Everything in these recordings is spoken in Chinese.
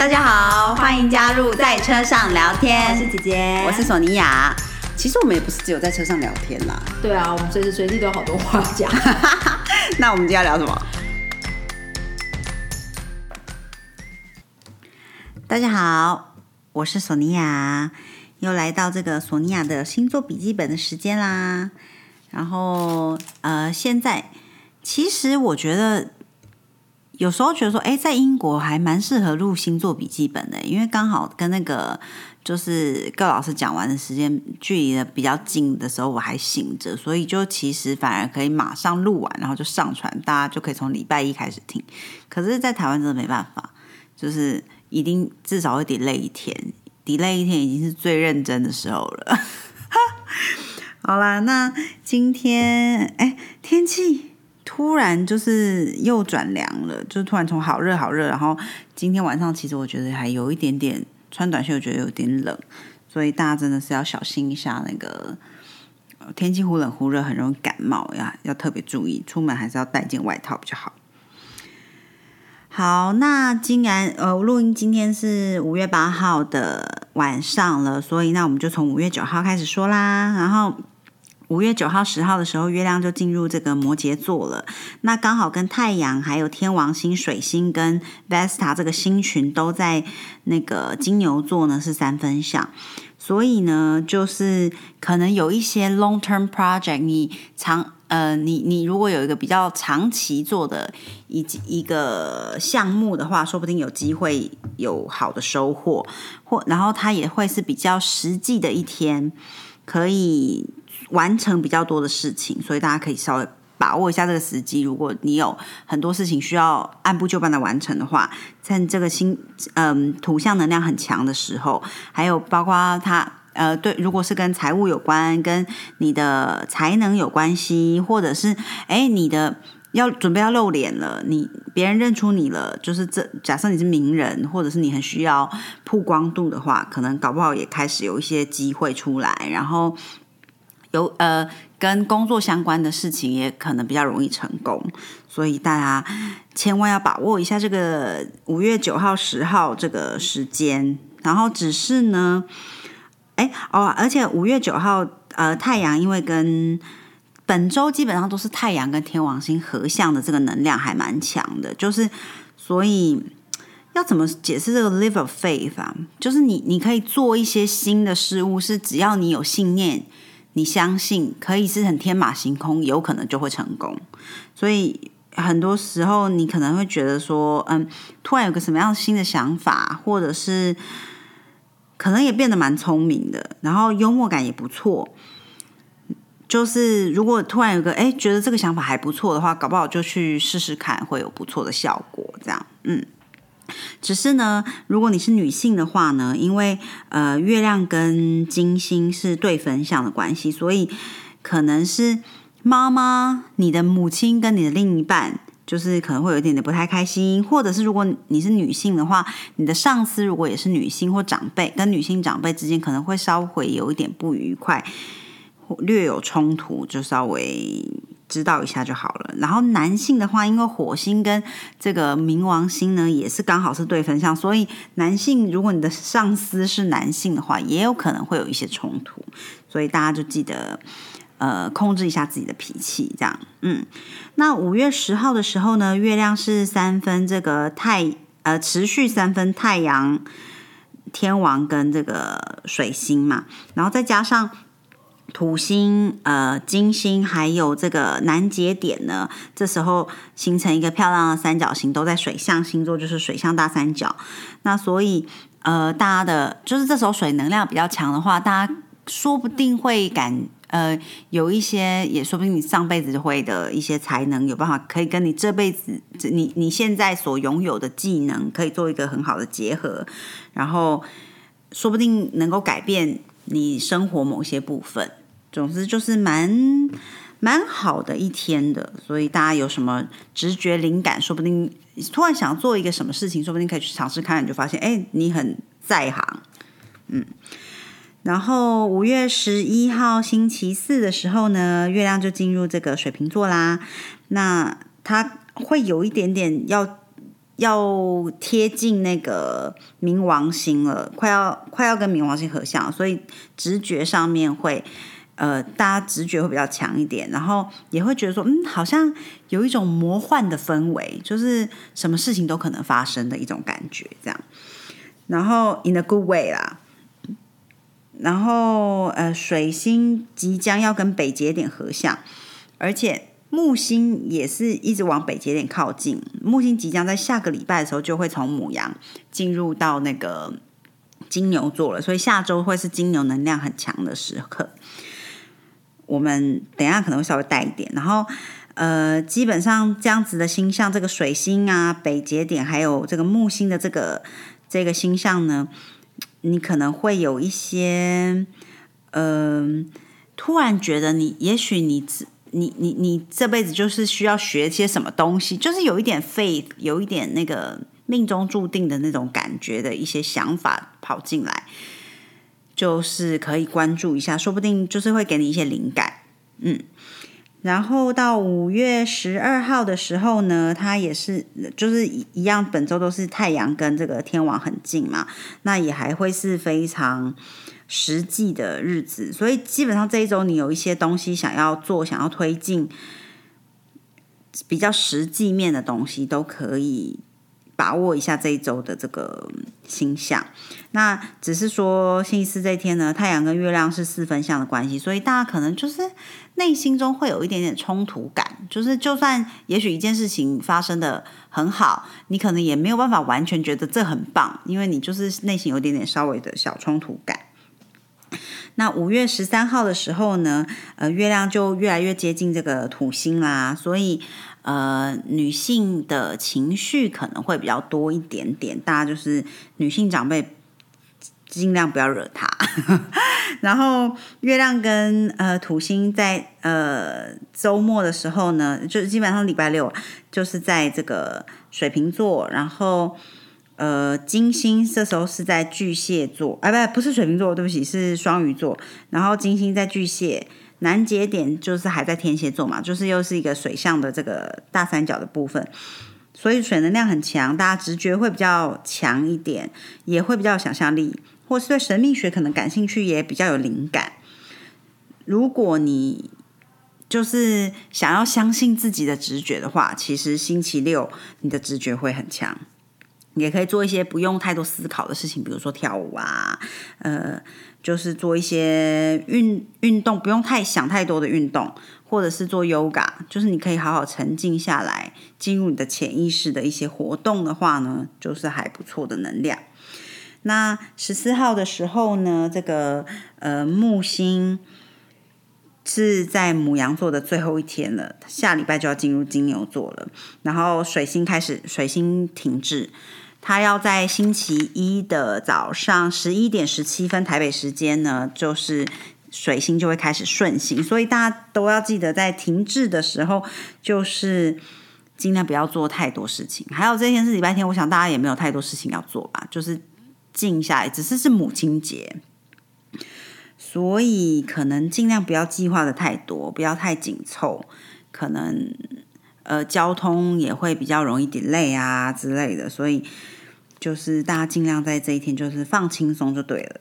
大家好，欢迎加入在车上聊天。我是姐姐，我是索尼娅。其实我们也不是只有在车上聊天啦。对啊，我们随时随地都有好多话讲。那我们今天要聊什么？大家好，我是索尼娅，又来到这个索尼娅的星座笔记本的时间啦。然后呃，现在其实我觉得有时候觉得说，哎，在英国还蛮适合录星座笔记本的，因为刚好跟那个就是各老师讲完的时间距离的比较近的时候，我还醒着，所以就其实反而可以马上录完，然后就上传，大家就可以从礼拜一开始听。可是，在台湾真的没办法，就是一定至少会 delay 一天，delay 一天已经是最认真的时候了。好啦，那今天哎，天气突然就是又转凉了，就突然从好热好热，然后今天晚上其实我觉得还有一点点穿短袖，觉得有点冷，所以大家真的是要小心一下那个天气忽冷忽热，很容易感冒呀，要特别注意，出门还是要带件外套比较好。好，那既然呃录音今天是五月八号的晚上了，所以那我们就从五月九号开始说啦，然后。五月九号、十号的时候，月亮就进入这个摩羯座了。那刚好跟太阳、还有天王星、水星跟 Vesta 这个星群都在那个金牛座呢，是三分相。所以呢，就是可能有一些 long term project，你长呃，你你如果有一个比较长期做的一一个项目的话，说不定有机会有好的收获。或然后它也会是比较实际的一天，可以。完成比较多的事情，所以大家可以稍微把握一下这个时机。如果你有很多事情需要按部就班的完成的话，在这个新嗯图像能量很强的时候，还有包括它呃对，如果是跟财务有关、跟你的才能有关系，或者是哎你的要准备要露脸了，你别人认出你了，就是这假设你是名人，或者是你很需要曝光度的话，可能搞不好也开始有一些机会出来，然后。有呃，跟工作相关的事情也可能比较容易成功，所以大家千万要把握一下这个五月九号、十号这个时间。然后只是呢，哎哦，而且五月九号，呃，太阳因为跟本周基本上都是太阳跟天王星合相的这个能量还蛮强的，就是所以要怎么解释这个 live of faith 啊？就是你你可以做一些新的事物，是只要你有信念。你相信可以是很天马行空，有可能就会成功。所以很多时候你可能会觉得说，嗯，突然有个什么样新的想法，或者是可能也变得蛮聪明的，然后幽默感也不错。就是如果突然有个哎，觉得这个想法还不错的话，搞不好就去试试看，会有不错的效果。这样，嗯。只是呢，如果你是女性的话呢，因为呃月亮跟金星是对分相的关系，所以可能是妈妈、你的母亲跟你的另一半，就是可能会有一点点不太开心，或者是如果你是女性的话，你的上司如果也是女性或长辈，跟女性长辈之间可能会稍微有一点不愉快，略有冲突，就稍微。知道一下就好了。然后男性的话，因为火星跟这个冥王星呢，也是刚好是对分相，所以男性如果你的上司是男性的话，也有可能会有一些冲突。所以大家就记得，呃，控制一下自己的脾气，这样。嗯，那五月十号的时候呢，月亮是三分这个太呃持续三分太阳、天王跟这个水星嘛，然后再加上。土星、呃，金星还有这个南节点呢，这时候形成一个漂亮的三角形，都在水象星座，就是水象大三角。那所以，呃，大家的，就是这时候水能量比较强的话，大家说不定会感，呃，有一些，也说不定你上辈子会的一些才能，有办法可以跟你这辈子，你你现在所拥有的技能，可以做一个很好的结合，然后说不定能够改变你生活某些部分。总之就是蛮蛮好的一天的，所以大家有什么直觉灵感，说不定突然想做一个什么事情，说不定可以去尝试看，你就发现哎，你很在行，嗯。然后五月十一号星期四的时候呢，月亮就进入这个水瓶座啦，那它会有一点点要要贴近那个冥王星了，快要快要跟冥王星合相，所以直觉上面会。呃，大家直觉会比较强一点，然后也会觉得说，嗯，好像有一种魔幻的氛围，就是什么事情都可能发生的一种感觉，这样。然后 in a good way 啦。然后呃，水星即将要跟北节点合相，而且木星也是一直往北节点靠近。木星即将在下个礼拜的时候就会从母羊进入到那个金牛座了，所以下周会是金牛能量很强的时刻。我们等下可能会稍微带一点，然后呃，基本上这样子的星象，这个水星啊、北节点，还有这个木星的这个这个星象呢，你可能会有一些，嗯，突然觉得你也许你你你你这辈子就是需要学些什么东西，就是有一点 faith，有一点那个命中注定的那种感觉的一些想法跑进来。就是可以关注一下，说不定就是会给你一些灵感，嗯。然后到五月十二号的时候呢，它也是就是一样，本周都是太阳跟这个天王很近嘛，那也还会是非常实际的日子，所以基本上这一周你有一些东西想要做，想要推进比较实际面的东西，都可以。把握一下这一周的这个星象，那只是说星期四这天呢，太阳跟月亮是四分相的关系，所以大家可能就是内心中会有一点点冲突感，就是就算也许一件事情发生的很好，你可能也没有办法完全觉得这很棒，因为你就是内心有点点稍微的小冲突感。那五月十三号的时候呢，呃，月亮就越来越接近这个土星啦，所以。呃，女性的情绪可能会比较多一点点，大家就是女性长辈尽量不要惹她。然后月亮跟呃土星在呃周末的时候呢，就基本上礼拜六就是在这个水瓶座，然后呃金星这时候是在巨蟹座，哎不不是水瓶座，对不起是双鱼座，然后金星在巨蟹。南节点就是还在天蝎座嘛，就是又是一个水象的这个大三角的部分，所以水能量很强，大家直觉会比较强一点，也会比较有想象力，或是对神秘学可能感兴趣，也比较有灵感。如果你就是想要相信自己的直觉的话，其实星期六你的直觉会很强，也可以做一些不用太多思考的事情，比如说跳舞啊，呃。就是做一些运运动，不用太想太多的运动，或者是做 yoga，就是你可以好好沉静下来，进入你的潜意识的一些活动的话呢，就是还不错的能量。那十四号的时候呢，这个呃木星是在母羊座的最后一天了，下礼拜就要进入金牛座了，然后水星开始水星停滞。他要在星期一的早上十一点十七分台北时间呢，就是水星就会开始顺行，所以大家都要记得在停滞的时候，就是尽量不要做太多事情。还有这天是礼拜天，我想大家也没有太多事情要做吧，就是静下来。只是是母亲节，所以可能尽量不要计划的太多，不要太紧凑，可能。呃，交通也会比较容易点累啊之类的，所以就是大家尽量在这一天就是放轻松就对了，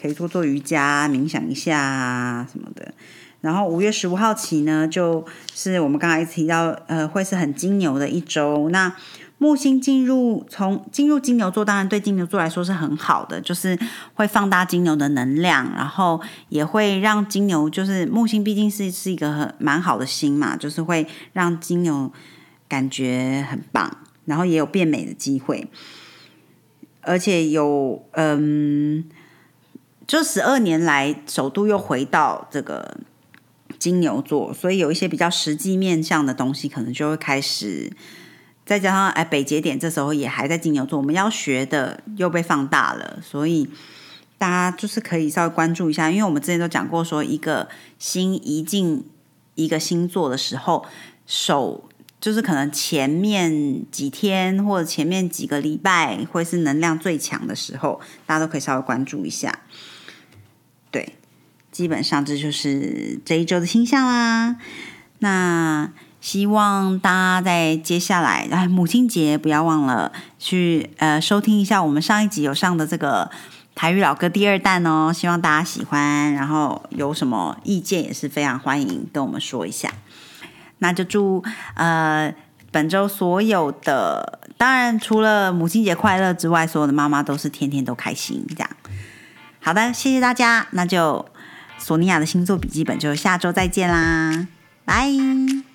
可以多做瑜伽、冥想一下啊什么的。然后五月十五号起呢，就是我们刚才提到，呃，会是很金牛的一周。那木星进入从进入金牛座，当然对金牛座来说是很好的，就是会放大金牛的能量，然后也会让金牛就是木星毕竟是是一个很蛮好的星嘛，就是会让金牛感觉很棒，然后也有变美的机会，而且有嗯，就十二年来首度又回到这个金牛座，所以有一些比较实际面向的东西，可能就会开始。再加上哎，北节点这时候也还在金牛座，我们要学的又被放大了，所以大家就是可以稍微关注一下，因为我们之前都讲过，说一个星移进一个星座的时候，手就是可能前面几天或者前面几个礼拜会是能量最强的时候，大家都可以稍微关注一下。对，基本上这就是这一周的星象啦。那。希望大家在接下来，哎，母亲节不要忘了去呃收听一下我们上一集有上的这个台语老歌第二弹哦，希望大家喜欢，然后有什么意见也是非常欢迎跟我们说一下。那就祝呃本周所有的，当然除了母亲节快乐之外，所有的妈妈都是天天都开心这样。好的，谢谢大家，那就索尼娅的星座笔记本就下周再见啦，拜。